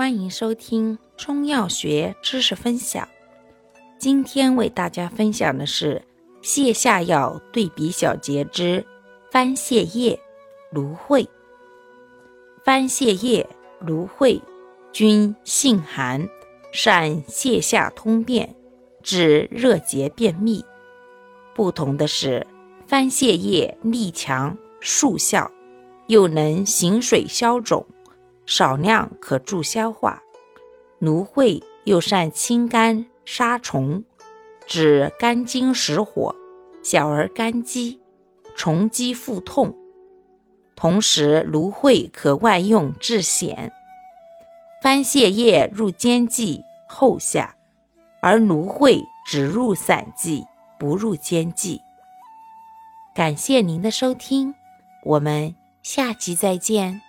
欢迎收听中药学知识分享。今天为大家分享的是泻下药对比小节之番泻叶、芦荟。番泻叶、芦荟均性寒，善泻下通便，治热结便秘。不同的是，番泻叶力强，速效，又能行水消肿。少量可助消化，芦荟又善清肝杀虫，治肝经实火、小儿肝积、虫积腹痛。同时，芦荟可外用治癣。番泻叶入煎剂后下，而芦荟只入散剂，不入煎剂。感谢您的收听，我们下期再见。